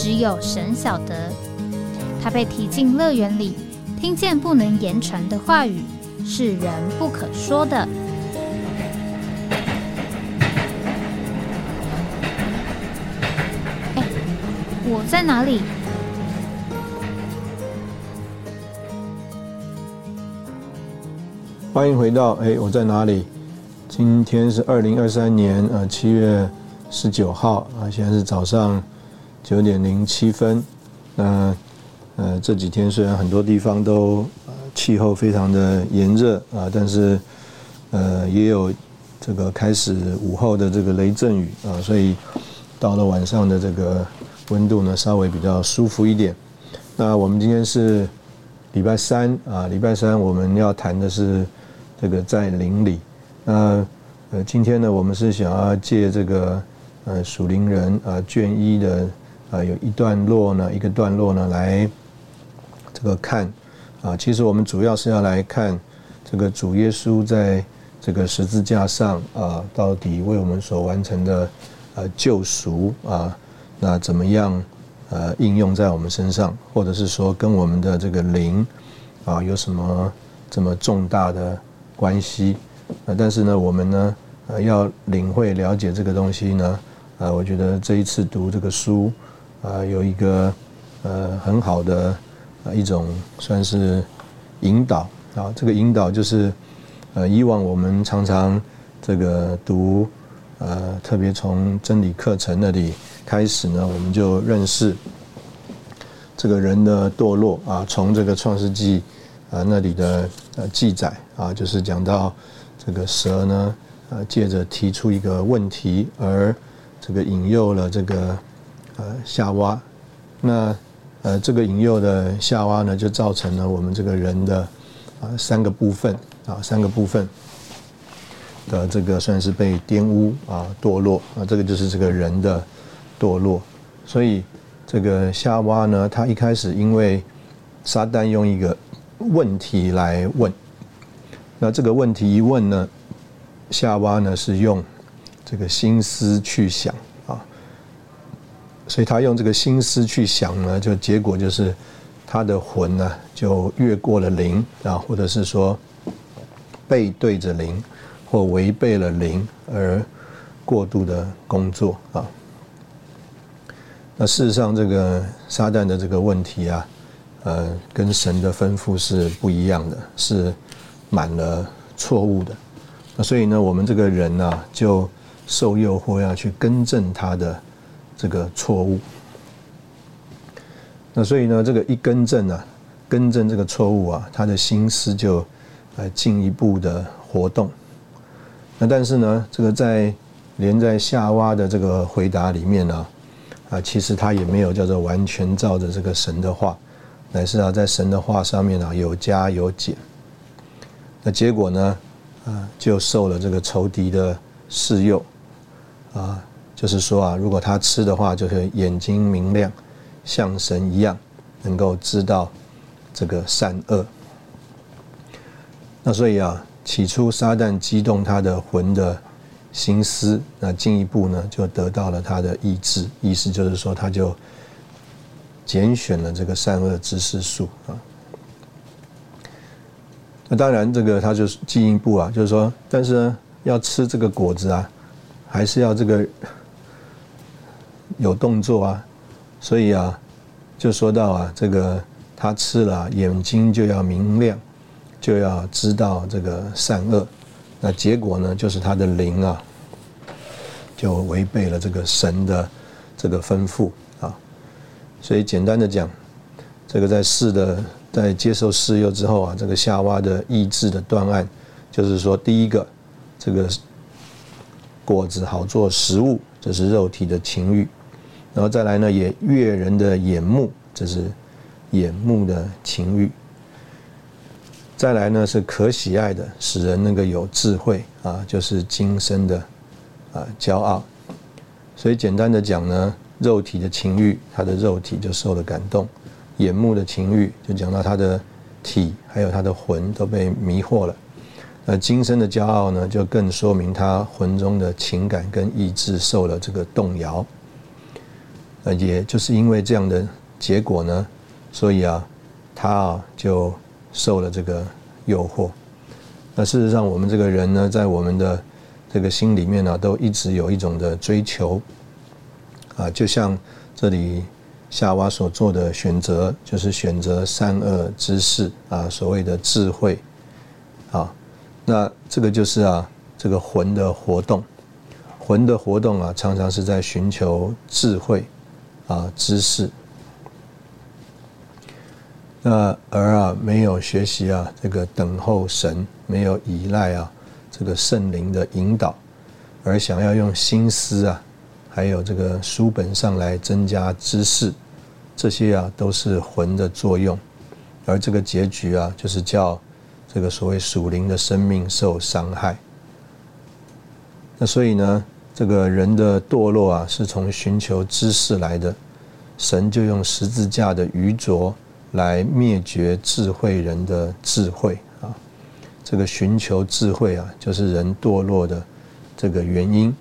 只有神晓得，他被提进乐园里，听见不能言传的话语，是人不可说的。哎，我在哪里？欢迎回到哎，我在哪里？今天是二零二三年呃七月十九号啊，现在是早上。九点零七分，那呃这几天虽然很多地方都气候非常的炎热啊，但是呃也有这个开始午后的这个雷阵雨啊，所以到了晚上的这个温度呢稍微比较舒服一点。那我们今天是礼拜三啊，礼拜三我们要谈的是这个在林里。那呃今天呢，我们是想要借这个呃属灵人啊卷一的。啊，有一段落呢，一个段落呢，来这个看啊。其实我们主要是要来看这个主耶稣在这个十字架上啊，到底为我们所完成的呃救赎啊，那怎么样呃应用在我们身上，或者是说跟我们的这个灵啊有什么这么重大的关系？啊，但是呢，我们呢呃要领会了解这个东西呢，啊，我觉得这一次读这个书。啊，有一个呃很好的呃一种算是引导啊，这个引导就是呃以往我们常常这个读呃特别从真理课程那里开始呢，我们就认识这个人的堕落啊，从这个创世纪啊那里的呃记载啊，就是讲到这个蛇呢呃借着提出一个问题而这个引诱了这个。呃，夏娃，那呃，这个引诱的夏娃呢，就造成了我们这个人的啊三个部分啊三个部分的这个算是被玷污啊堕落啊，这个就是这个人的堕落。所以这个夏娃呢，他一开始因为撒旦用一个问题来问，那这个问题一问呢，夏娃呢是用这个心思去想。所以他用这个心思去想呢，就结果就是他的魂呢就越过了灵啊，或者是说背对着灵或违背了灵而过度的工作啊。那事实上，这个撒旦的这个问题啊，呃，跟神的吩咐是不一样的，是满了错误的。那所以呢，我们这个人呢，就受诱惑要去更正他的。这个错误，那所以呢，这个一更正啊，更正这个错误啊，他的心思就呃进一步的活动。那但是呢，这个在连在夏娃的这个回答里面呢，啊，其实他也没有叫做完全照着这个神的话，乃是啊，在神的话上面啊有加有减。那结果呢，啊，就受了这个仇敌的试诱，啊。就是说啊，如果他吃的话，就是眼睛明亮，像神一样，能够知道这个善恶。那所以啊，起初撒旦激动他的魂的心思，那进一步呢，就得到了他的意志。意思就是说，他就拣选了这个善恶知识树啊。那当然，这个他就是进一步啊，就是说，但是呢，要吃这个果子啊，还是要这个。有动作啊，所以啊，就说到啊，这个他吃了，眼睛就要明亮，就要知道这个善恶。那结果呢，就是他的灵啊，就违背了这个神的这个吩咐啊。所以简单的讲，这个在试的在接受试诱之后啊，这个夏娃的意志的断案，就是说第一个，这个果子好做食物，这是肉体的情欲。然后再来呢，也悦人的眼目，这是眼目的情欲。再来呢，是可喜爱的，使人那个有智慧啊，就是今生的啊骄傲。所以简单的讲呢，肉体的情欲，他的肉体就受了感动；眼目的情欲，就讲到他的体还有他的魂都被迷惑了。那今生的骄傲呢，就更说明他魂中的情感跟意志受了这个动摇。呃，也就是因为这样的结果呢，所以啊，他啊就受了这个诱惑。那事实上，我们这个人呢，在我们的这个心里面呢，都一直有一种的追求。啊，就像这里夏娃所做的选择，就是选择善恶之事啊，所谓的智慧啊。那这个就是啊，这个魂的活动，魂的活动啊，常常是在寻求智慧啊、知识。那而啊，没有学习啊，这个等候神，没有依赖啊，这个圣灵的引导，而想要用心思啊，还有这个书本上来增加知识，这些啊，都是魂的作用，而这个结局啊，就是叫。这个所谓属灵的生命受伤害，那所以呢，这个人的堕落啊，是从寻求知识来的，神就用十字架的愚拙来灭绝智慧人的智慧啊。这个寻求智慧啊，就是人堕落的这个原因。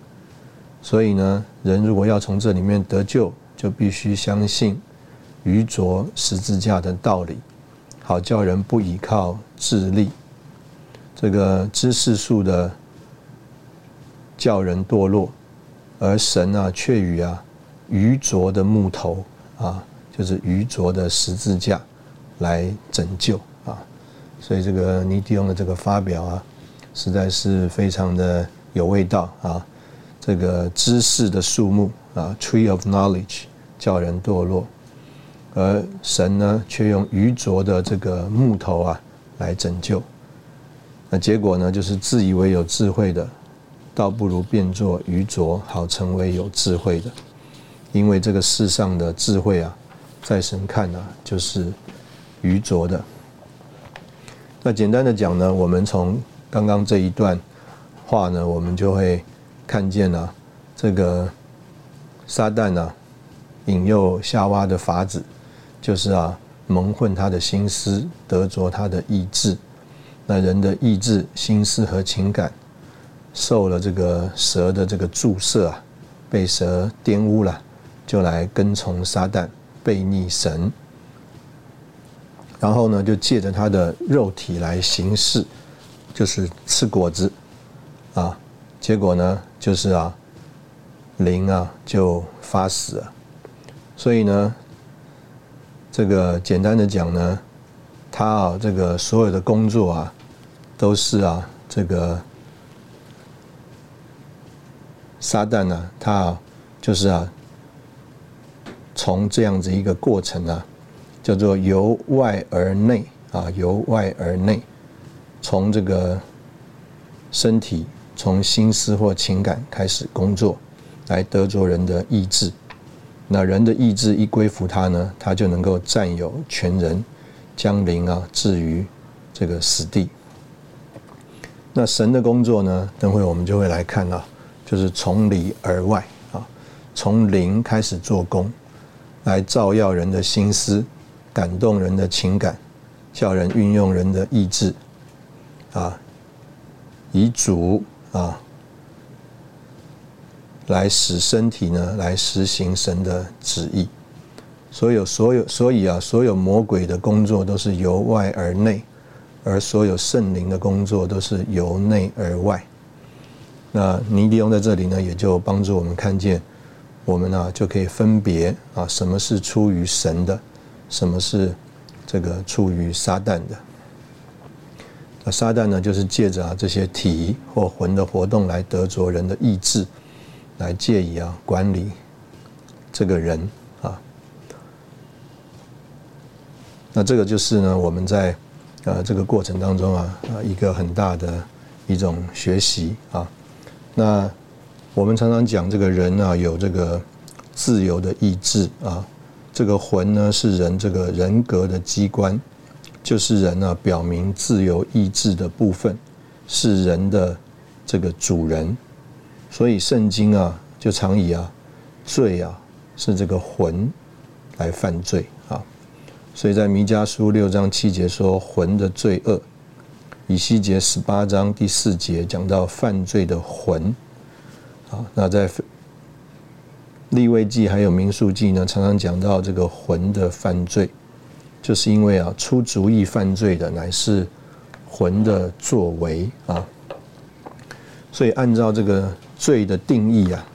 所以呢，人如果要从这里面得救，就必须相信愚拙十字架的道理。好叫人不依靠智力，这个知识树的叫人堕落，而神啊却与啊愚拙的木头啊，就是愚拙的十字架来拯救啊。所以这个尼迪翁的这个发表啊，实在是非常的有味道啊。这个知识的树木啊，tree of knowledge，叫人堕落。而神呢，却用愚拙的这个木头啊来拯救。那结果呢，就是自以为有智慧的，倒不如变作愚拙，好成为有智慧的。因为这个世上的智慧啊，在神看啊，就是愚拙的。那简单的讲呢，我们从刚刚这一段话呢，我们就会看见了这个撒旦啊，引诱夏娃的法子。就是啊，蒙混他的心思，得着他的意志。那人的意志、心思和情感，受了这个蛇的这个注射啊，被蛇玷污了，就来跟从撒旦，背逆神。然后呢，就借着他的肉体来行事，就是吃果子啊。结果呢，就是啊，灵啊就发死了。所以呢。这个简单的讲呢，他啊，这个所有的工作啊，都是啊，这个撒旦呢，他就是啊，从这样子一个过程啊，叫做由外而内啊，由外而内，从这个身体，从心思或情感开始工作，来得着人的意志。那人的意志一归服他呢，他就能够占有全人，将灵啊置于这个死地。那神的工作呢，等会我们就会来看啊，就是从里而外啊，从灵开始做工，来照耀人的心思，感动人的情感，叫人运用人的意志啊，以主啊。来使身体呢，来实行神的旨意。所有所有，所以啊，所有魔鬼的工作都是由外而内，而所有圣灵的工作都是由内而外。那尼迪翁在这里呢，也就帮助我们看见，我们呢就可以分别啊，什么是出于神的，什么是这个出于撒旦的。那撒旦呢，就是借着啊这些体或魂的活动来得着人的意志。来借以啊管理这个人啊，那这个就是呢我们在呃这个过程当中啊啊一个很大的一种学习啊。那我们常常讲这个人啊有这个自由的意志啊。这个魂呢，是人这个人格的机关，就是人呢表明自由意志的部分，是人的这个主人。所以圣经啊，就常以啊罪啊是这个魂来犯罪啊。所以在弥迦书六章七节说魂的罪恶，以西结十八章第四节讲到犯罪的魂啊。那在立位记还有民数记呢，常常讲到这个魂的犯罪，就是因为啊，出主意犯罪的乃是魂的作为啊。所以按照这个罪的定义啊，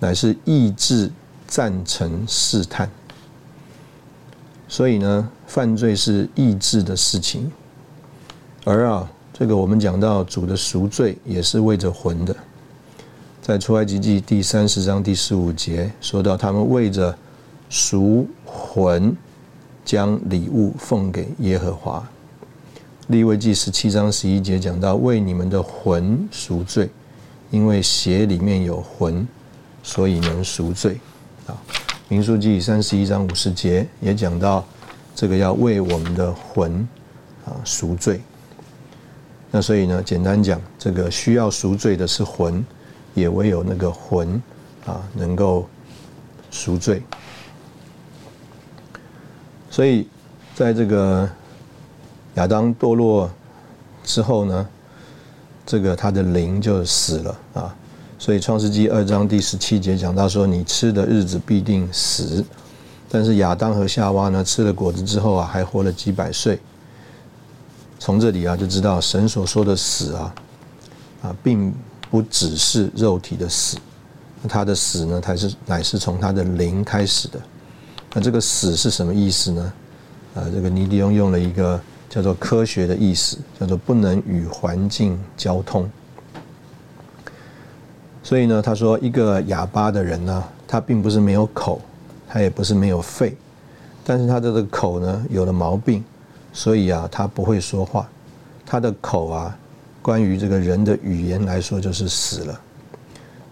乃是意志赞成试探。所以呢，犯罪是意志的事情，而啊，这个我们讲到主的赎罪也是为着魂的。在出埃及记第三十章第十五节说到，他们为着赎魂，将礼物奉给耶和华。利未记十七章十一节讲到，为你们的魂赎罪，因为血里面有魂，所以能赎罪。啊，民数记三十一章五十节也讲到，这个要为我们的魂啊赎罪。那所以呢，简单讲，这个需要赎罪的是魂。也唯有那个魂啊，能够赎罪。所以，在这个亚当堕落之后呢，这个他的灵就死了啊。所以，创世纪二章第十七节讲到说：“你吃的日子必定死。”但是亚当和夏娃呢，吃了果子之后啊，还活了几百岁。从这里啊，就知道神所说的死啊，啊，并。不只是肉体的死，他的死呢？才是乃是从他的灵开始的。那这个死是什么意思呢？啊，这个尼迪翁用了一个叫做科学的意思，叫做不能与环境交通。所以呢，他说一个哑巴的人呢，他并不是没有口，他也不是没有肺，但是他的这个口呢有了毛病，所以啊，他不会说话，他的口啊。关于这个人的语言来说，就是死了。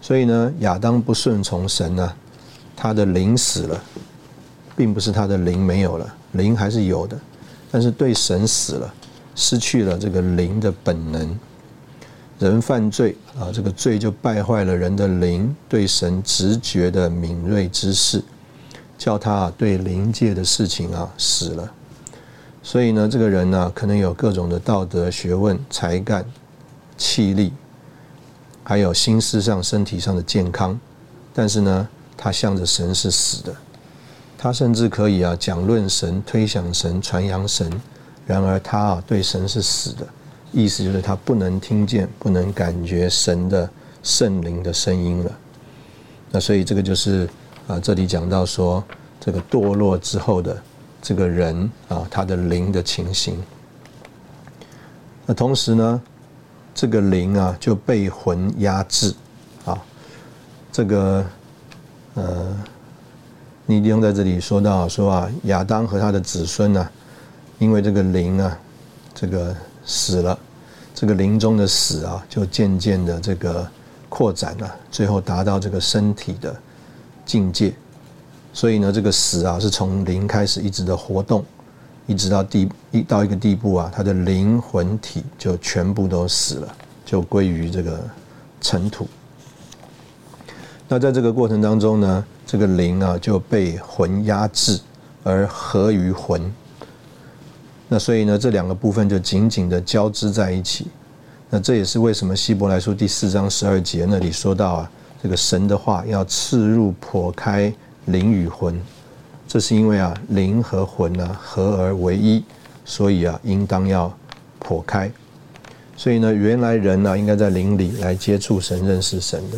所以呢，亚当不顺从神呢，他的灵死了，并不是他的灵没有了，灵还是有的，但是对神死了，失去了这个灵的本能。人犯罪啊，这个罪就败坏了人的灵对神直觉的敏锐之势，叫他对灵界的事情啊死了。所以呢，这个人呢，可能有各种的道德学问、才干。气力，还有心思上、身体上的健康，但是呢，他向着神是死的。他甚至可以啊讲论神、推想神、传扬神，然而他啊对神是死的，意思就是他不能听见、不能感觉神的圣灵的声音了。那所以这个就是啊这里讲到说这个堕落之后的这个人啊他的灵的情形。那同时呢？这个灵啊就被魂压制，啊，这个呃，尼迪翁在这里说到说啊，亚当和他的子孙呢，因为这个灵啊，这个死了，这个灵中的死啊，就渐渐的这个扩展了，最后达到这个身体的境界，所以呢，这个死啊是从灵开始一直的活动。一直到地一到一个地步啊，他的灵魂体就全部都死了，就归于这个尘土。那在这个过程当中呢，这个灵啊就被魂压制而合于魂。那所以呢，这两个部分就紧紧的交织在一起。那这也是为什么希伯来书第四章十二节那里说到啊，这个神的话要刺入破开灵与魂。这是因为啊，灵和魂呢合而为一，所以啊，应当要破开。所以呢，原来人呢应该在灵里来接触神、认识神的。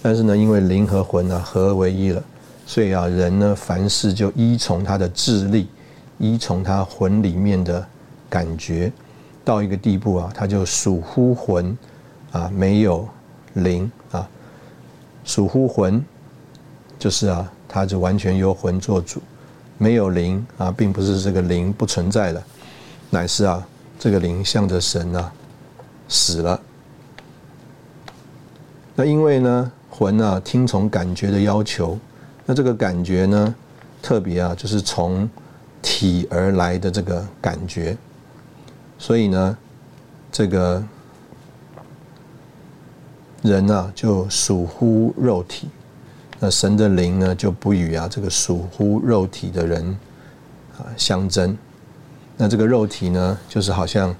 但是呢，因为灵和魂呢合而为一了，所以啊，人呢凡事就依从他的智力，依从他魂里面的感觉，到一个地步啊，他就属乎魂啊，没有灵啊，属乎魂就是啊。他就完全由魂做主，没有灵啊，并不是这个灵不存在了，乃是啊，这个灵向着神啊死了。那因为呢，魂啊听从感觉的要求，那这个感觉呢，特别啊，就是从体而来的这个感觉。所以呢，这个人呢，就属乎肉体；那神的灵呢，就不与啊这个属乎肉体的人啊相争。那这个肉体呢，就是好像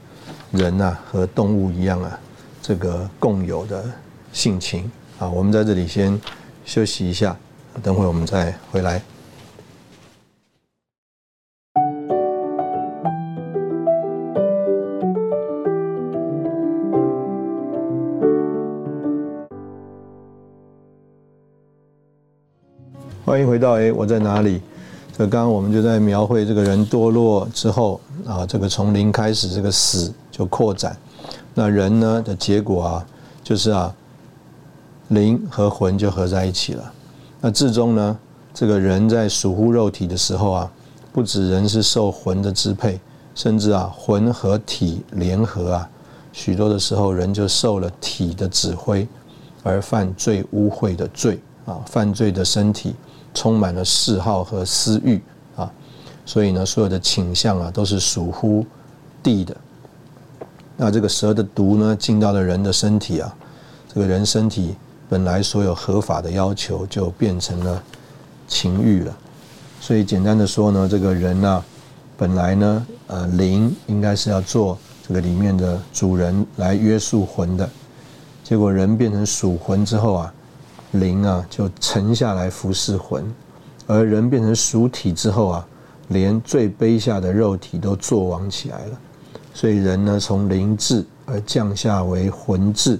人呐和动物一样啊，这个共有的性情啊。我们在这里先休息一下，等会我们再回来。回到哎，我在哪里？这刚刚我们就在描绘这个人堕落之后啊，这个从零开始，这个死就扩展。那人呢的结果啊，就是啊，灵和魂就合在一起了。那至终呢，这个人在属乎肉体的时候啊，不止人是受魂的支配，甚至啊，魂和体联合啊，许多的时候人就受了体的指挥，而犯罪污秽的罪啊，犯罪的身体。充满了嗜好和私欲啊，所以呢，所有的倾向啊，都是属乎地的。那这个蛇的毒呢，进到了人的身体啊，这个人身体本来所有合法的要求，就变成了情欲了。所以简单的说呢，这个人呢，本来呢，呃，灵应该是要做这个里面的主人来约束魂的，结果人变成属魂之后啊。灵啊，就沉下来服侍魂，而人变成属体之后啊，连最卑下的肉体都作王起来了。所以人呢，从灵智而降下为魂智，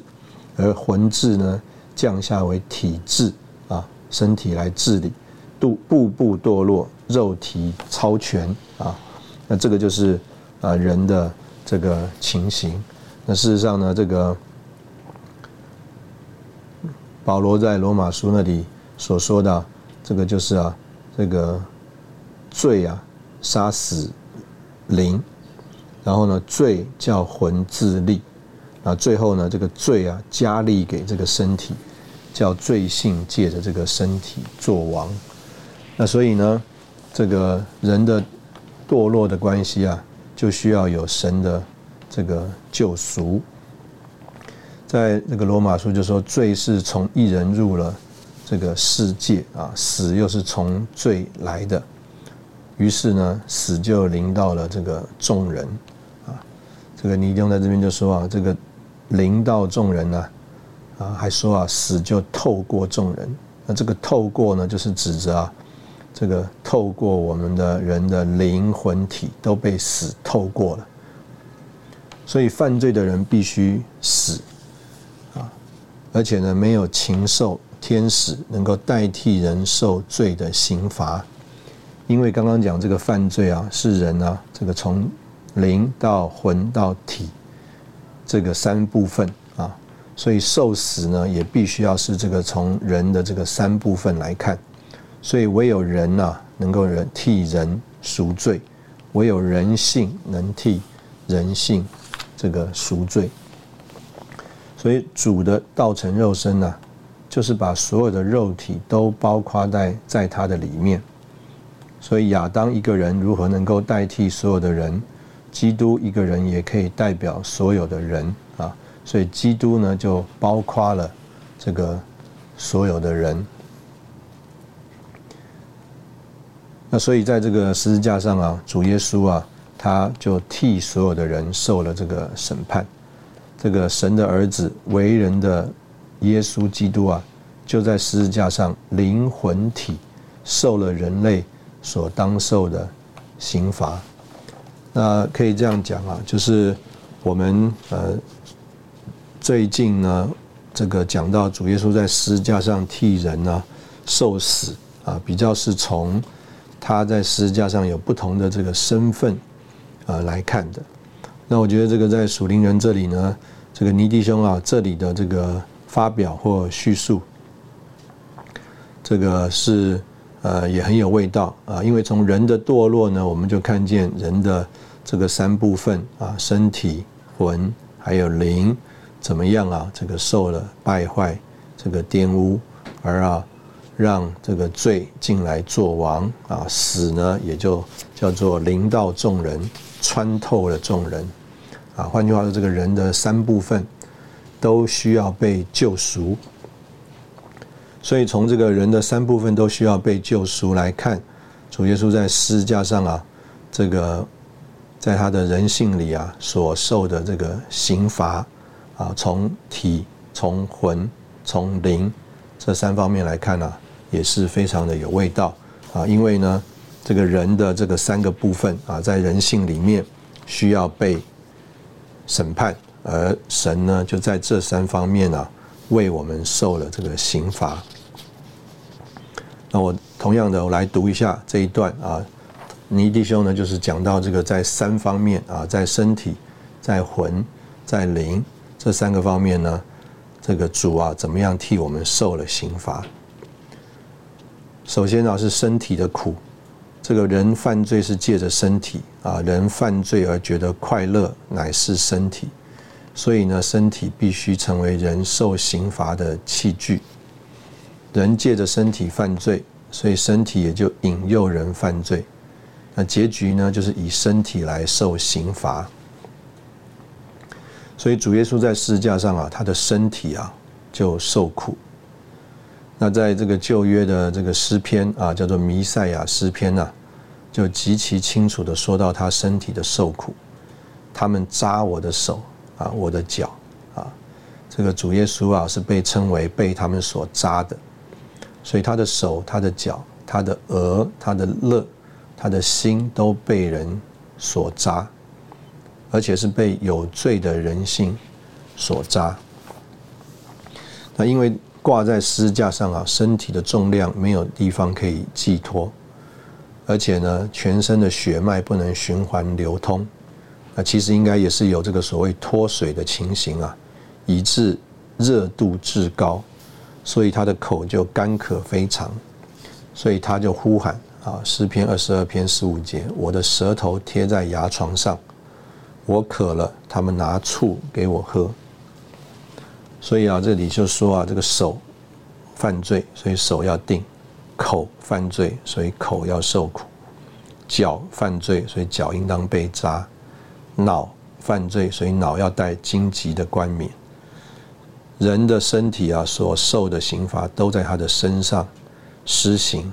而魂智呢，降下为体质啊，身体来治理，度步步堕落，肉体超权啊。那这个就是啊人的这个情形。那事实上呢，这个。保罗在罗马书那里所说的，这个就是啊，这个罪啊，杀死灵，然后呢，罪叫魂自立，啊，最后呢，这个罪啊，加力给这个身体，叫罪性借着这个身体作王。那所以呢，这个人的堕落的关系啊，就需要有神的这个救赎。在这个罗马书就说，罪是从一人入了这个世界啊，死又是从罪来的，于是呢，死就临到了这个众人啊。这个尼丁在这边就说啊，这个临到众人呢，啊，还说啊，死就透过众人。那这个透过呢，就是指着啊，这个透过我们的人的灵魂体都被死透过了，所以犯罪的人必须死。而且呢，没有禽兽、天使能够代替人受罪的刑罚，因为刚刚讲这个犯罪啊，是人啊，这个从灵到魂到体这个三部分啊，所以受死呢，也必须要是这个从人的这个三部分来看，所以唯有人呐，能够人替人赎罪，唯有人性能替人性这个赎罪。所以主的道成肉身呢，就是把所有的肉体都包括在在他的里面。所以亚当一个人如何能够代替所有的人？基督一个人也可以代表所有的人啊。所以基督呢，就包括了这个所有的人。那所以在这个十字架上啊，主耶稣啊，他就替所有的人受了这个审判。这个神的儿子为人的耶稣基督啊，就在十字架上灵魂体受了人类所当受的刑罚。那可以这样讲啊，就是我们呃最近呢，这个讲到主耶稣在十字架上替人呢受死啊，比较是从他在十字架上有不同的这个身份啊来看的。那我觉得这个在属灵人这里呢，这个尼弟兄啊，这里的这个发表或叙述，这个是呃也很有味道啊。因为从人的堕落呢，我们就看见人的这个三部分啊，身体、魂还有灵怎么样啊？这个受了败坏，这个玷污，而啊让这个罪进来做王啊，死呢也就叫做临到众人，穿透了众人啊。换句话说，这个人的三部分都需要被救赎。所以从这个人的三部分都需要被救赎来看，主耶稣在十字架上啊，这个在他的人性里啊所受的这个刑罚啊，从体、从魂、从灵这三方面来看呢。也是非常的有味道啊，因为呢，这个人的这个三个部分啊，在人性里面需要被审判，而神呢，就在这三方面啊，为我们受了这个刑罚。那我同样的，我来读一下这一段啊，尼弟兄呢，就是讲到这个在三方面啊，在身体、在魂、在灵这三个方面呢，这个主啊，怎么样替我们受了刑罚？首先呢是身体的苦，这个人犯罪是借着身体啊，人犯罪而觉得快乐乃是身体，所以呢身体必须成为人受刑罚的器具。人借着身体犯罪，所以身体也就引诱人犯罪。那结局呢就是以身体来受刑罚。所以主耶稣在十字架上啊，他的身体啊就受苦。那在这个旧约的这个诗篇啊，叫做弥赛亚诗篇呐，就极其清楚的说到他身体的受苦。他们扎我的手啊，我的脚啊，这个主耶稣啊是被称为被他们所扎的，所以他的手、他的脚、他的额、他的肋、他的心都被人所扎，而且是被有罪的人性所扎。那因为。挂在支架上啊，身体的重量没有地方可以寄托，而且呢，全身的血脉不能循环流通，那其实应该也是有这个所谓脱水的情形啊，以致热度至高，所以他的口就干渴非常，所以他就呼喊啊，诗篇二十二篇十五节，我的舌头贴在牙床上，我渴了，他们拿醋给我喝。所以啊，这里就说啊，这个手犯罪，所以手要定；口犯罪，所以口要受苦；脚犯罪，所以脚应当被扎；脑犯罪，所以脑要带荆棘的冠冕。人的身体啊，所受的刑罚都在他的身上施行。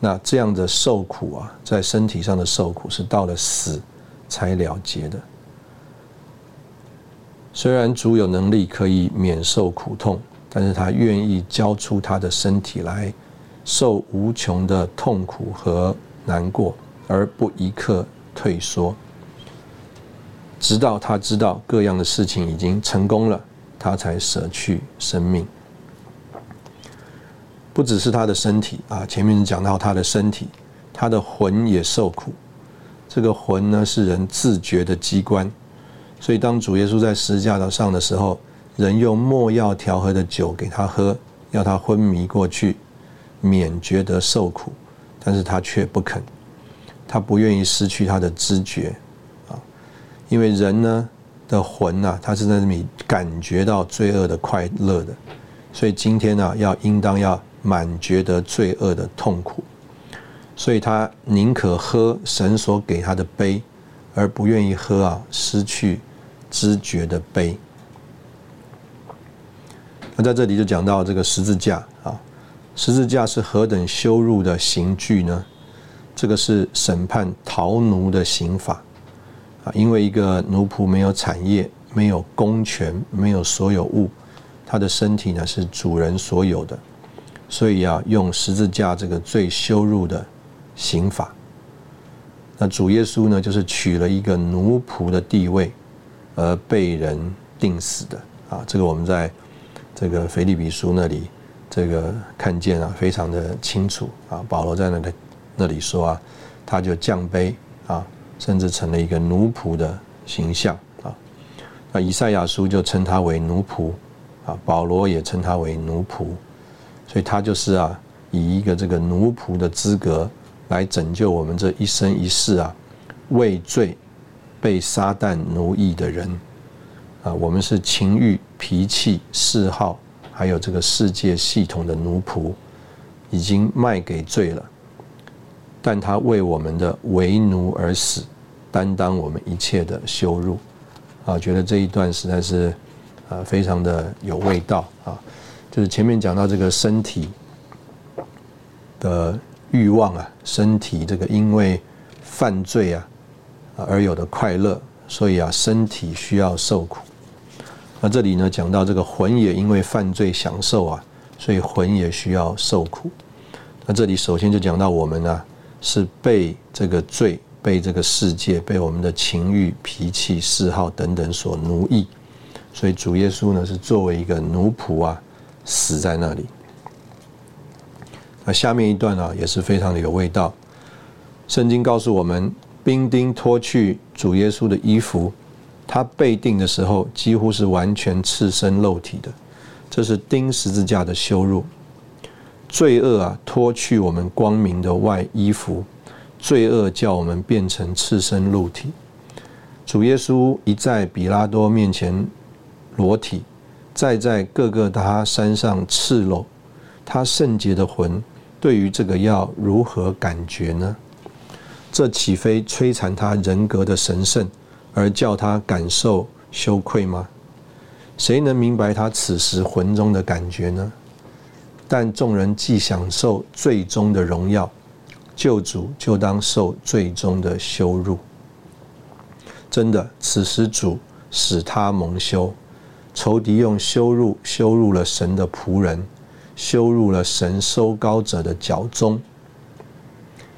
那这样的受苦啊，在身体上的受苦，是到了死才了结的。虽然主有能力可以免受苦痛，但是他愿意交出他的身体来，受无穷的痛苦和难过，而不一刻退缩，直到他知道各样的事情已经成功了，他才舍去生命。不只是他的身体啊，前面讲到他的身体，他的魂也受苦。这个魂呢，是人自觉的机关。所以，当主耶稣在十字架上的时候，人用墨药调和的酒给他喝，要他昏迷过去，免觉得受苦，但是他却不肯，他不愿意失去他的知觉，啊，因为人呢的魂呐，他是在那里感觉到罪恶的快乐的，所以今天呢，要应当要满觉得罪恶的痛苦，所以他宁可喝神所给他的杯，而不愿意喝啊失去。知觉的悲。那在这里就讲到这个十字架啊，十字架是何等羞辱的刑具呢？这个是审判逃奴的刑法啊，因为一个奴仆没有产业、没有公权、没有所有物，他的身体呢是主人所有的，所以要用十字架这个最羞辱的刑法。那主耶稣呢，就是取了一个奴仆的地位。而被人定死的啊，这个我们在这个腓利比书那里这个看见啊，非常的清楚啊。保罗在那里那里说啊，他就降卑啊，甚至成了一个奴仆的形象啊。那以赛亚书就称他为奴仆啊，保罗也称他为奴仆，所以他就是啊，以一个这个奴仆的资格来拯救我们这一生一世啊，畏罪。被撒旦奴役的人，啊，我们是情欲、脾气、嗜好，还有这个世界系统的奴仆，已经卖给罪了，但他为我们的为奴而死，担当我们一切的羞辱。啊，觉得这一段实在是啊非常的有味道。啊，就是前面讲到这个身体的欲望啊，身体这个因为犯罪啊而有的快乐，所以啊身体需要受苦。那这里呢讲到这个魂也因为犯罪享受啊，所以魂也需要受苦。那这里首先就讲到我们呢是被这个罪、被这个世界、被我们的情欲、脾气、嗜好等等所奴役，所以主耶稣呢是作为一个奴仆啊死在那里。那下面一段啊也是非常的有味道。圣经告诉我们，兵丁脱去主耶稣的衣服。他被定的时候，几乎是完全赤身露体的，这是钉十字架的羞辱。罪恶啊，脱去我们光明的外衣服，罪恶叫我们变成赤身露体。主耶稣一在比拉多面前裸体，再在各个他山上赤裸，他圣洁的魂对于这个要如何感觉呢？这岂非摧残他人格的神圣？而叫他感受羞愧吗？谁能明白他此时魂中的感觉呢？但众人既享受最终的荣耀，救主就当受最终的羞辱。真的，此时主使他蒙羞，仇敌用羞辱羞辱了神的仆人，羞辱了神收高者的脚中。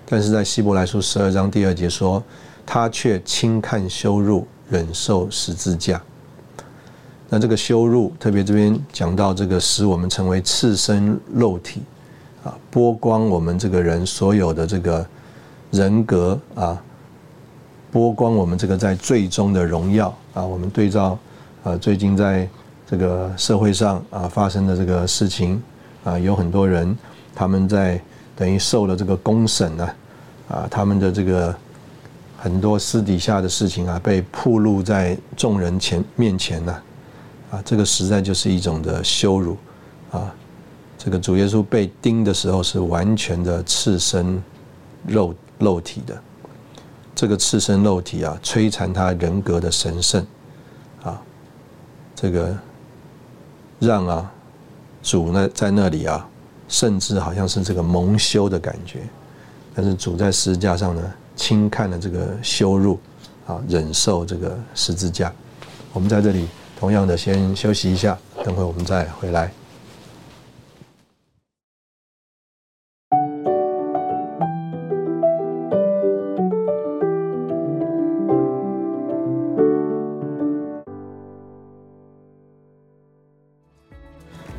但是在希伯来书十二章第二节说。他却轻看羞辱，忍受十字架。那这个羞辱，特别这边讲到这个，使我们成为赤身肉体，啊，剥光我们这个人所有的这个人格啊，剥光我们这个在最终的荣耀啊。我们对照啊，最近在这个社会上啊发生的这个事情啊，有很多人他们在等于受了这个公审呢，啊，他们的这个。很多私底下的事情啊，被曝露在众人前面前呢，啊，这个实在就是一种的羞辱，啊，这个主耶稣被钉的时候是完全的赤身肉肉体的，这个赤身肉体啊，摧残他人格的神圣，啊，这个让啊主呢在那里啊，甚至好像是这个蒙羞的感觉，但是主在十字架上呢。轻看了这个羞辱，啊，忍受这个十字架。我们在这里同样的先休息一下，等会我们再回来。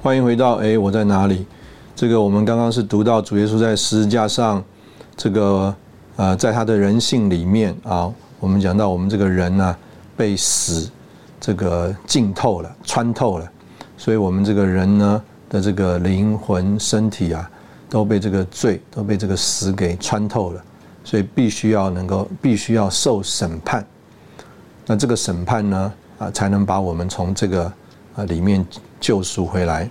欢迎回到哎，我在哪里？这个我们刚刚是读到主耶稣在十字架上，这个。呃，在他的人性里面啊，我们讲到我们这个人呢，被死这个浸透了、穿透了，所以我们这个人呢的这个灵魂、身体啊，都被这个罪、都被这个死给穿透了，所以必须要能够、必须要受审判。那这个审判呢，啊，才能把我们从这个啊里面救赎回来。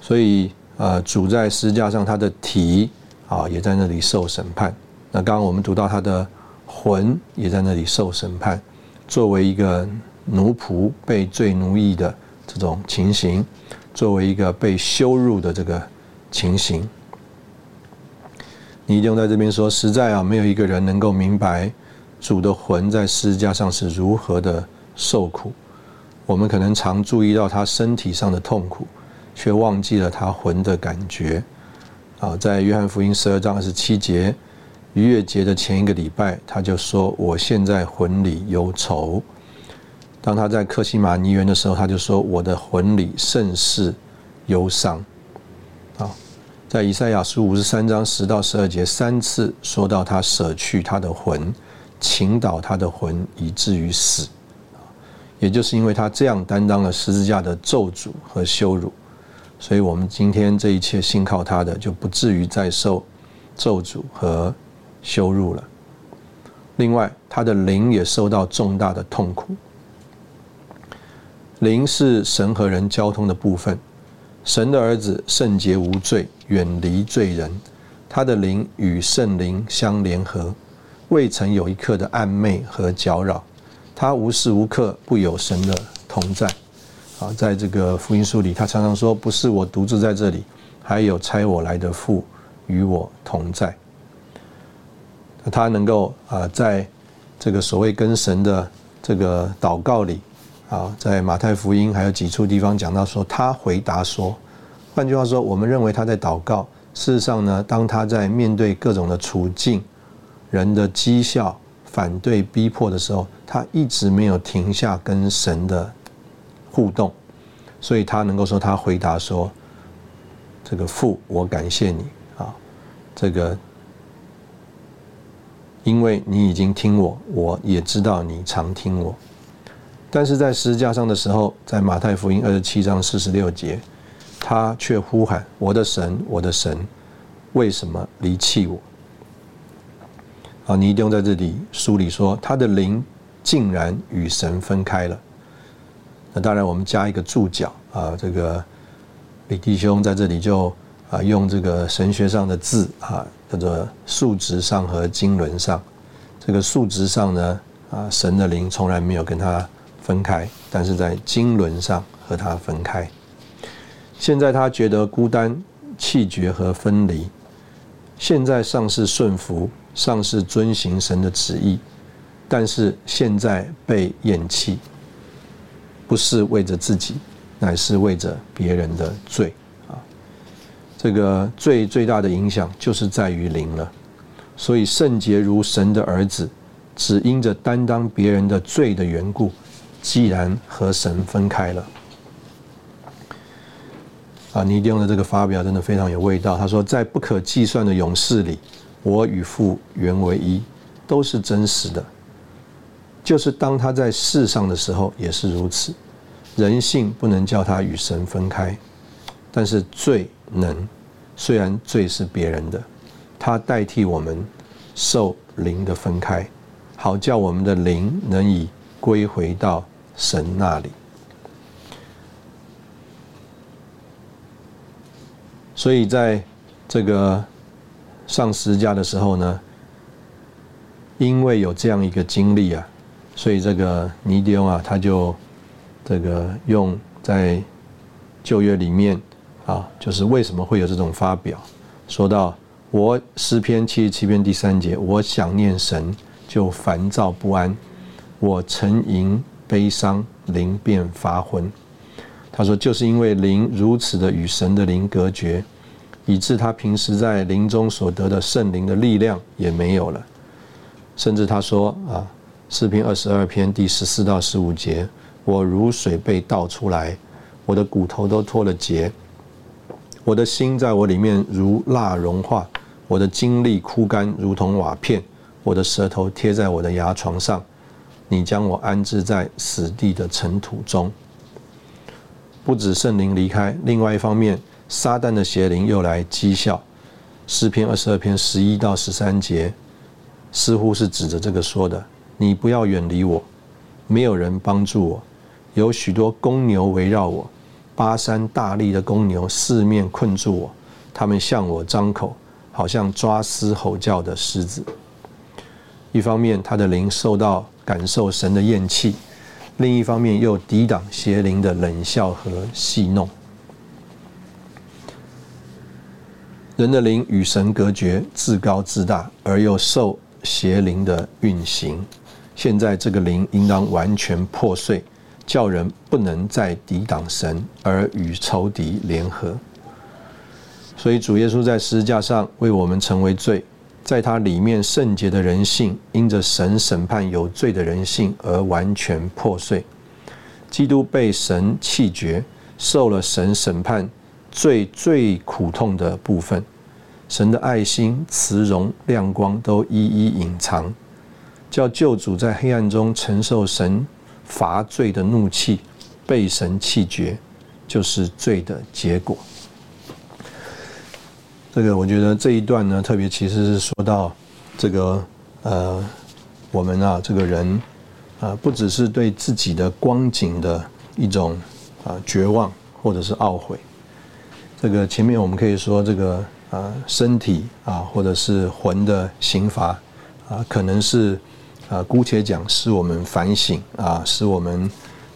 所以，呃，主在十字架上，他的体啊，也在那里受审判。那刚刚我们读到他的魂也在那里受审判，作为一个奴仆被罪奴役的这种情形，作为一个被羞辱的这个情形，你一定在这边说，实在啊，没有一个人能够明白主的魂在十字架上是如何的受苦。我们可能常注意到他身体上的痛苦，却忘记了他魂的感觉。啊，在约翰福音十二章二十七节。逾越节的前一个礼拜，他就说：“我现在魂里有愁。”当他在克西马尼园的时候，他就说：“我的魂里甚是忧伤。”啊，在以赛亚书五十三章十到十二节三次说到他舍去他的魂，倾倒他的魂，以至于死。也就是因为他这样担当了十字架的咒诅和羞辱，所以我们今天这一切信靠他的，就不至于再受咒诅和。羞辱了。另外，他的灵也受到重大的痛苦。灵是神和人交通的部分，神的儿子圣洁无罪，远离罪人，他的灵与圣灵相联合，未曾有一刻的暧昧和搅扰，他无时无刻不有神的同在。啊，在这个福音书里，他常常说：“不是我独自在这里，还有差我来的父与我同在。”他能够啊，在这个所谓跟神的这个祷告里，啊，在马太福音还有几处地方讲到说，他回答说，换句话说，我们认为他在祷告。事实上呢，当他在面对各种的处境、人的讥笑、反对、逼迫的时候，他一直没有停下跟神的互动，所以他能够说，他回答说：“这个父，我感谢你啊，这个。”因为你已经听我，我也知道你常听我，但是在十字架上的时候，在马太福音二十七章四十六节，他却呼喊：“我的神，我的神，为什么离弃我？”啊，你一定要在这里梳理说，他的灵竟然与神分开了。当然，我们加一个注脚啊，这个李弟兄在这里就啊用这个神学上的字啊。叫做数值上和经纶上，这个数值上呢，啊，神的灵从来没有跟他分开，但是在经纶上和他分开。现在他觉得孤单、气绝和分离。现在尚是顺服，尚是遵行神的旨意，但是现在被厌弃，不是为着自己，乃是为着别人的罪啊。这个最最大的影响就是在于灵了，所以圣洁如神的儿子，只因着担当别人的罪的缘故，既然和神分开了。啊，尼迪翁的这个发表真的非常有味道。他说，在不可计算的勇士里，我与父原为一，都是真实的。就是当他在世上的时候也是如此，人性不能叫他与神分开，但是罪。能，虽然罪是别人的，他代替我们受灵的分开，好叫我们的灵能以归回到神那里。所以在这个上十字架的时候呢，因为有这样一个经历啊，所以这个尼迪翁啊，他就这个用在旧约里面。啊，就是为什么会有这种发表？说到我诗篇七十七篇第三节，我想念神就烦躁不安，我沉吟悲伤，灵便发昏。他说，就是因为灵如此的与神的灵隔绝，以致他平时在灵中所得的圣灵的力量也没有了。甚至他说啊，诗篇二十二篇第十四到十五节，我如水被倒出来，我的骨头都脱了节。我的心在我里面如蜡融化，我的精力枯干如同瓦片，我的舌头贴在我的牙床上。你将我安置在死地的尘土中。不止圣灵离开，另外一方面，撒旦的邪灵又来讥笑。诗篇二十二篇十一到十三节，似乎是指着这个说的：你不要远离我，没有人帮助我，有许多公牛围绕我。巴山大力的公牛四面困住我，他们向我张口，好像抓撕吼叫的狮子。一方面，他的灵受到感受神的厌弃；另一方面，又抵挡邪灵的冷笑和戏弄。人的灵与神隔绝，自高自大，而又受邪灵的运行。现在，这个灵应当完全破碎。叫人不能再抵挡神，而与仇敌联合。所以主耶稣在十字架上为我们成为罪，在他里面圣洁的人性，因着神审判有罪的人性而完全破碎。基督被神弃绝，受了神审判最最苦痛的部分。神的爱心、慈容、亮光都一一隐藏，叫救主在黑暗中承受神。罚罪的怒气被神弃绝，就是罪的结果。这个我觉得这一段呢，特别其实是说到这个呃，我们啊这个人啊，不只是对自己的光景的一种啊绝望或者是懊悔，这个前面我们可以说这个啊身体啊或者是魂的刑罚啊，可能是啊姑且讲使我们反省啊，使我们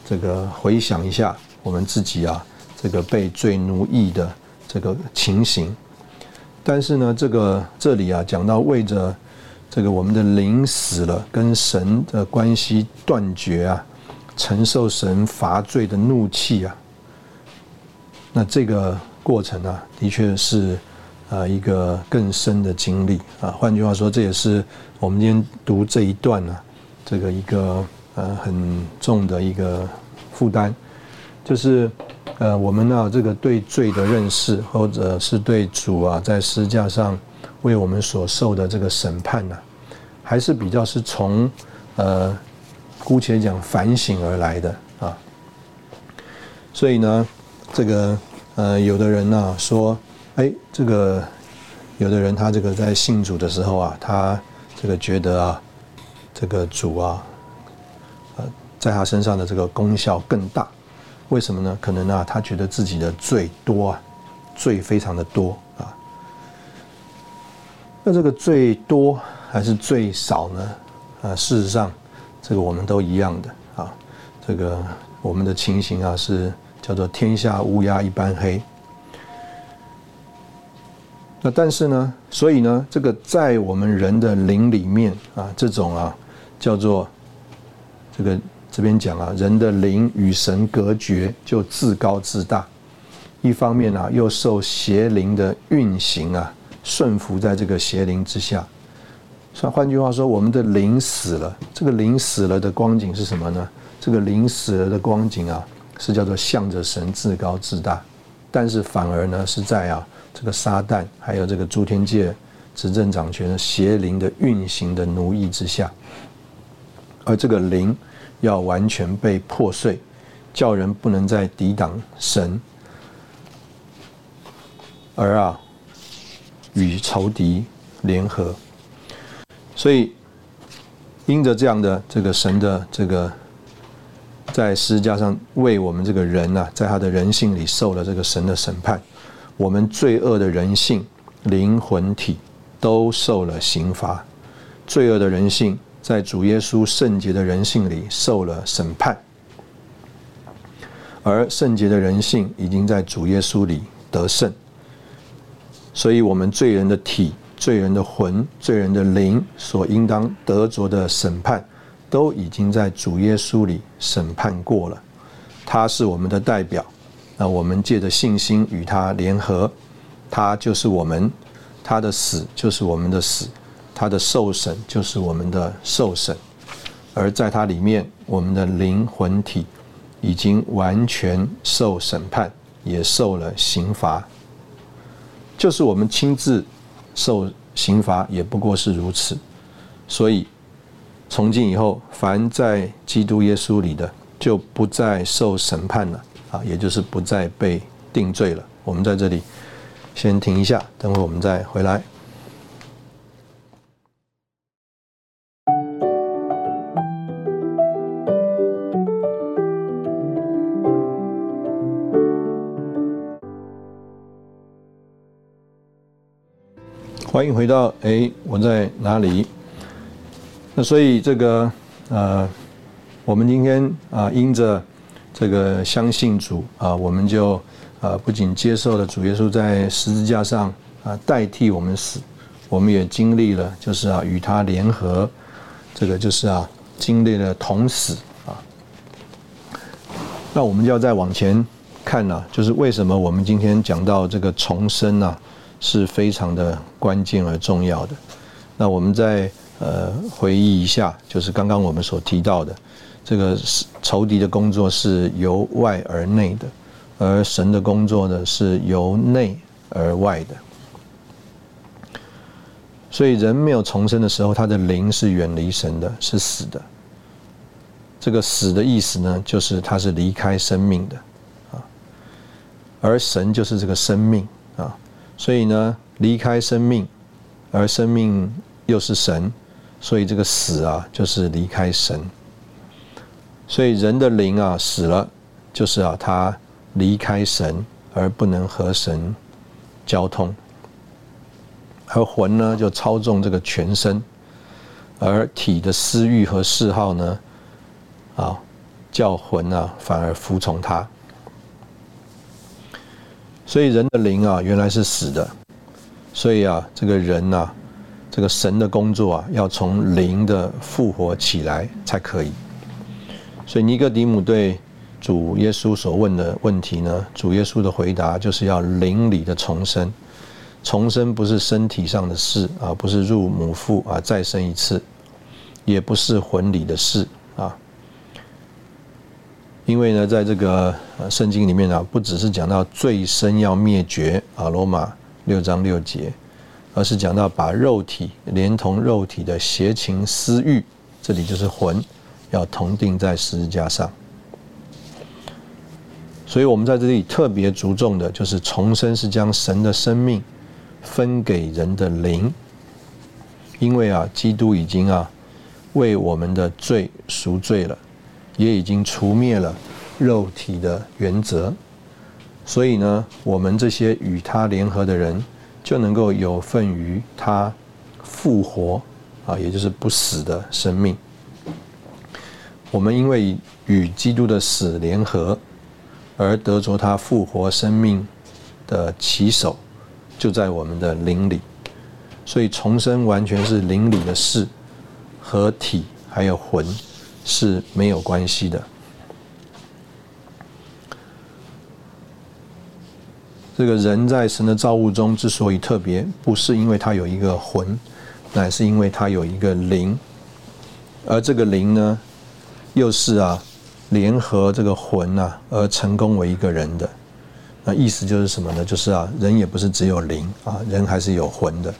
这个回想一下我们自己啊这个被罪奴役的这个情形。但是呢，这个这里啊讲到为着这个我们的灵死了，跟神的关系断绝啊，承受神罚罪的怒气啊，那这个。过程啊，的确是呃一个更深的经历啊。换句话说，这也是我们今天读这一段呢，这个一个呃很重的一个负担，就是呃我们呢这个对罪的认识，或者是对主啊在十字架上为我们所受的这个审判呢，还是比较是从呃姑且讲反省而来的啊。所以呢，这个。呃，有的人呢说，哎，这个有的人他这个在信主的时候啊，他这个觉得啊，这个主啊，呃，在他身上的这个功效更大，为什么呢？可能啊，他觉得自己的罪多啊，罪非常的多啊。那这个罪多还是罪少呢？啊，事实上，这个我们都一样的啊，这个我们的情形啊是。叫做天下乌鸦一般黑。那但是呢，所以呢，这个在我们人的灵里面啊，这种啊，叫做这个这边讲啊，人的灵与神隔绝，就自高自大。一方面啊，又受邪灵的运行啊，顺服在这个邪灵之下。所以换句话说，我们的灵死了。这个灵死了的光景是什么呢？这个灵死了的光景啊。是叫做向着神自高自大，但是反而呢是在啊这个撒旦还有这个诸天界执政掌权的邪灵的运行的奴役之下，而这个灵要完全被破碎，叫人不能再抵挡神，而啊与仇敌联合，所以因着这样的这个神的这个。在十字架上为我们这个人呐，在他的人性里受了这个神的审判，我们罪恶的人性、灵魂体都受了刑罚。罪恶的人性在主耶稣圣洁的人性里受了审判，而圣洁的人性已经在主耶稣里得胜。所以，我们罪人的体、罪人的魂、罪人的灵所应当得着的审判。都已经在主耶稣里审判过了，他是我们的代表，那我们借着信心与他联合，他就是我们，他的死就是我们的死，他的受审就是我们的受审，而在他里面，我们的灵魂体已经完全受审判，也受了刑罚，就是我们亲自受刑罚，也不过是如此，所以。从今以后，凡在基督耶稣里的，就不再受审判了啊，也就是不再被定罪了。我们在这里先停一下，等会我们再回来。欢迎回到哎，我在哪里？那所以这个呃，我们今天啊，因着这个相信主啊，我们就啊不仅接受了主耶稣在十字架上啊代替我们死，我们也经历了就是啊与他联合，这个就是啊经历了同死啊。那我们就要再往前看了，就是为什么我们今天讲到这个重生呢，是非常的关键而重要的。那我们再。呃，回忆一下，就是刚刚我们所提到的，这个仇敌的工作是由外而内的，而神的工作呢是由内而外的。所以人没有重生的时候，他的灵是远离神的，是死的。这个死的意思呢，就是他是离开生命的啊，而神就是这个生命啊，所以呢，离开生命，而生命又是神。所以这个死啊，就是离开神。所以人的灵啊死了，就是啊他离开神，而不能和神交通。而魂呢，就操纵这个全身，而体的私欲和嗜好呢，啊，叫魂啊反而服从他。所以人的灵啊，原来是死的。所以啊，这个人呐，这个神的工作啊，要从灵的复活起来才可以。所以尼哥底母对主耶稣所问的问题呢，主耶稣的回答就是要灵里的重生。重生不是身体上的事啊，不是入母腹啊再生一次，也不是魂里的事啊。因为呢，在这个圣经里面啊，不只是讲到罪身要灭绝啊，罗马六章六节，而是讲到把肉体连同肉体的邪情私欲，这里就是魂，要同定在十字架上。所以我们在这里特别着重的就是重生是将神的生命。分给人的灵，因为啊，基督已经啊为我们的罪赎罪了，也已经除灭了肉体的原则，所以呢，我们这些与他联合的人就能够有份于他复活啊，也就是不死的生命。我们因为与基督的死联合，而得着他复活生命的起手。就在我们的灵里，所以重生完全是灵里的事，和体还有魂是没有关系的。这个人在神的造物中之所以特别，不是因为他有一个魂，乃是因为他有一个灵，而这个灵呢，又是啊联合这个魂啊而成功为一个人的。那意思就是什么呢？就是啊，人也不是只有灵啊，人还是有魂的。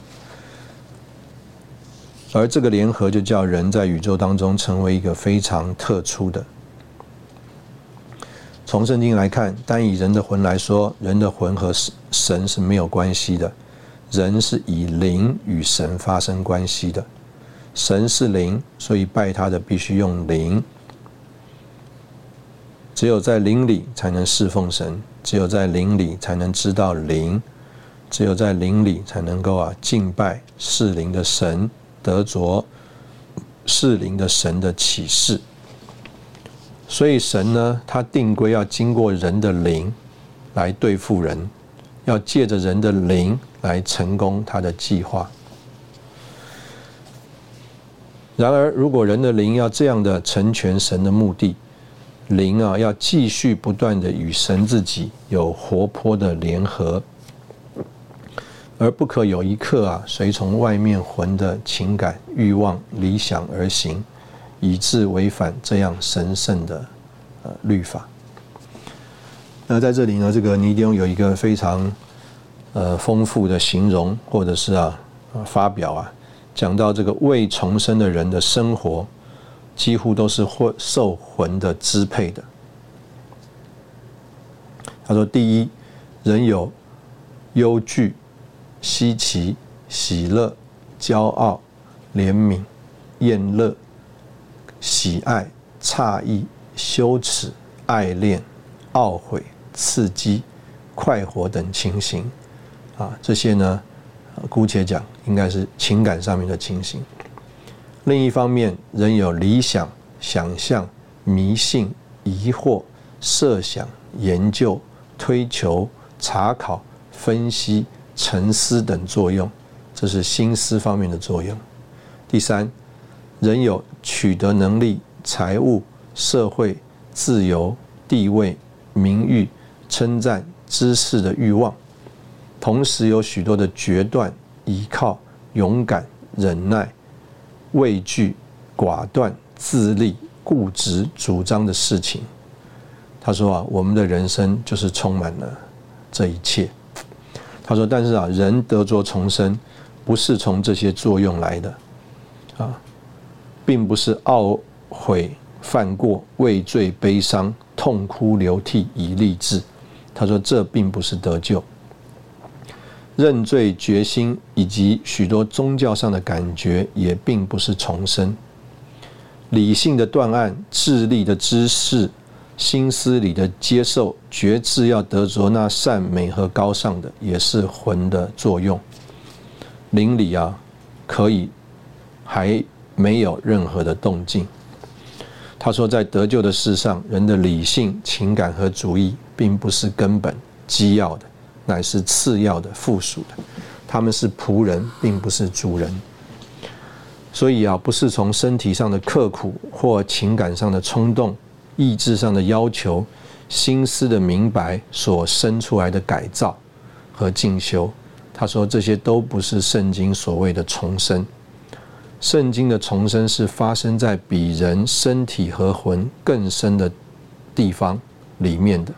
而这个联合就叫人在宇宙当中成为一个非常特殊的。从圣经来看，单以人的魂来说，人的魂和神是没有关系的，人是以灵与神发生关系的。神是灵，所以拜他的必须用灵。只有在灵里才能侍奉神，只有在灵里才能知道灵，只有在灵里才能够啊敬拜是灵的神，得着是灵的神的启示。所以神呢，他定规要经过人的灵来对付人，要借着人的灵来成功他的计划。然而，如果人的灵要这样的成全神的目的，灵啊，要继续不断的与神自己有活泼的联合，而不可有一刻啊随从外面魂的情感、欲望、理想而行，以致违反这样神圣的呃律法。那在这里呢，这个尼丁有一个非常呃丰富的形容，或者是啊发表啊，讲到这个未重生的人的生活。几乎都是魂受魂的支配的。他说：第一，人有忧惧、稀奇、喜乐、骄傲、怜悯、厌乐、喜爱、诧异、羞耻、爱恋、懊悔、刺激、快活等情形。啊，这些呢，姑且讲，应该是情感上面的情形。另一方面，人有理想、想象、迷信、疑惑、设想、研究、推求、查考、分析、沉思等作用，这是心思方面的作用。第三，人有取得能力、财务、社会、自由、地位、名誉、称赞、知识的欲望，同时有许多的决断、依靠、勇敢、忍耐。畏惧、寡断、自立、固执、主张的事情，他说啊，我们的人生就是充满了这一切。他说，但是啊，人得着重生，不是从这些作用来的，啊，并不是懊悔犯过、畏罪悲伤、痛哭流涕以立志。他说，这并不是得救。认罪决心以及许多宗教上的感觉，也并不是重生。理性的断案、智力的知识、心思里的接受觉知要得着那善美和高尚的，也是魂的作用。灵里啊，可以还没有任何的动静。他说，在得救的事上，人的理性、情感和主义，并不是根本、基要的，乃是次要的、附属的。他们是仆人，并不是主人。所以啊，不是从身体上的刻苦或情感上的冲动、意志上的要求、心思的明白所生出来的改造和进修。他说，这些都不是圣经所谓的重生。圣经的重生是发生在比人身体和魂更深的地方里面的，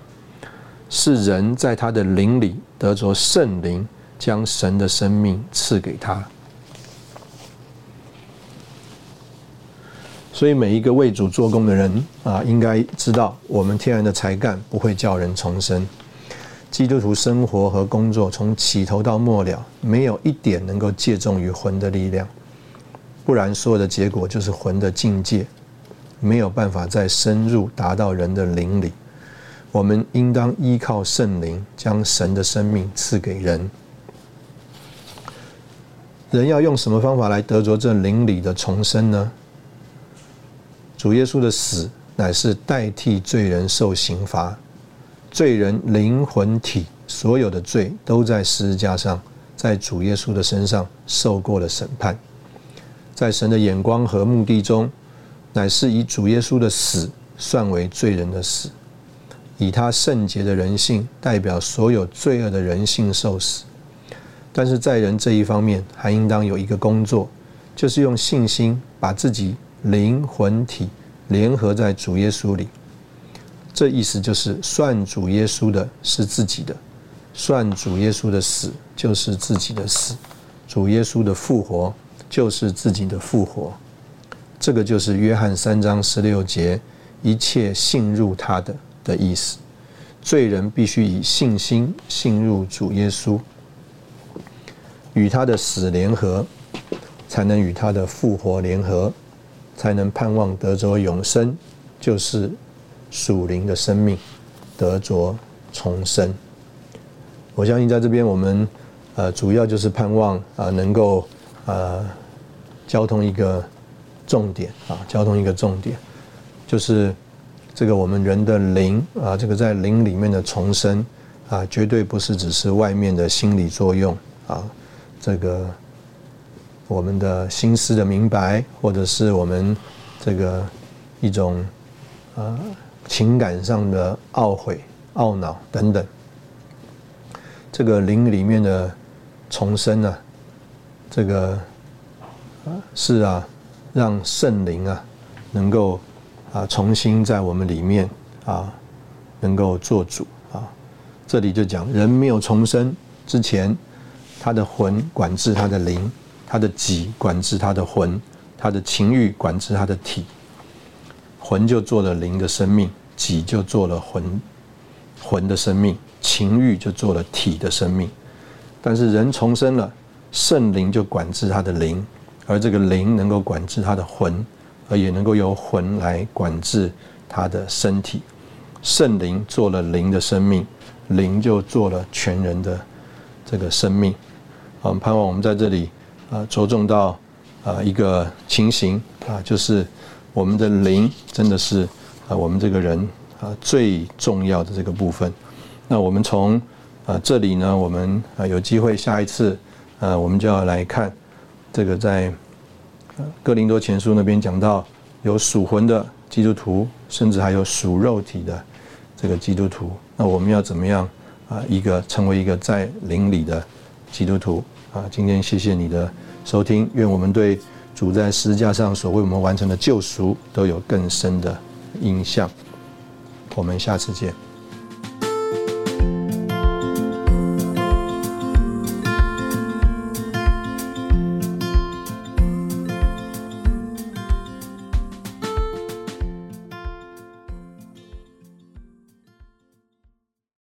是人在他的灵里得着圣灵，将神的生命赐给他。所以每一个为主做工的人啊，应该知道，我们天然的才干不会叫人重生。基督徒生活和工作从起头到末了，没有一点能够借重于魂的力量，不然所有的结果就是魂的境界没有办法再深入达到人的灵里。我们应当依靠圣灵，将神的生命赐给人。人要用什么方法来得着这灵里的重生呢？主耶稣的死乃是代替罪人受刑罚。罪人灵魂体所有的罪都在十字架上，在主耶稣的身上受过了审判。在神的眼光和目的中，乃是以主耶稣的死算为罪人的死，以他圣洁的人性代表所有罪恶的人性受死。但是在人这一方面，还应当有一个工作，就是用信心把自己灵魂体联合在主耶稣里。这意思就是，算主耶稣的是自己的，算主耶稣的死就是自己的死，主耶稣的复活就是自己的复活。这个就是约翰三章十六节，一切信入他的的意思。罪人必须以信心信入主耶稣，与他的死联合，才能与他的复活联合，才能盼望得着永生，就是。属灵的生命得着重生，我相信在这边我们呃主要就是盼望啊能够呃交通一个重点啊交通一个重点，就是这个我们人的灵啊这个在灵里面的重生啊绝对不是只是外面的心理作用啊这个我们的心思的明白或者是我们这个一种啊。情感上的懊悔、懊恼等等，这个灵里面的重生啊，这个是啊，让圣灵啊能够啊重新在我们里面啊能够做主啊。这里就讲，人没有重生之前，他的魂管制他的灵，他的己管制他的魂，他的情欲管制他的体。魂就做了灵的生命，己就做了魂，魂的生命，情欲就做了体的生命。但是人重生了，圣灵就管制他的灵，而这个灵能够管制他的魂，而也能够由魂来管制他的身体。圣灵做了灵的生命，灵就做了全人的这个生命。啊，盼望我们在这里啊着重到啊一个情形啊，就是。我们的灵真的是啊，我们这个人啊最重要的这个部分。那我们从啊这里呢，我们啊有机会下一次呃，我们就要来看这个在哥林多前书那边讲到有属魂的基督徒，甚至还有属肉体的这个基督徒。那我们要怎么样啊一个成为一个在灵里的基督徒啊？今天谢谢你的收听，愿我们对。主在十字架上所为我们完成的救赎，都有更深的印象。我们下次见。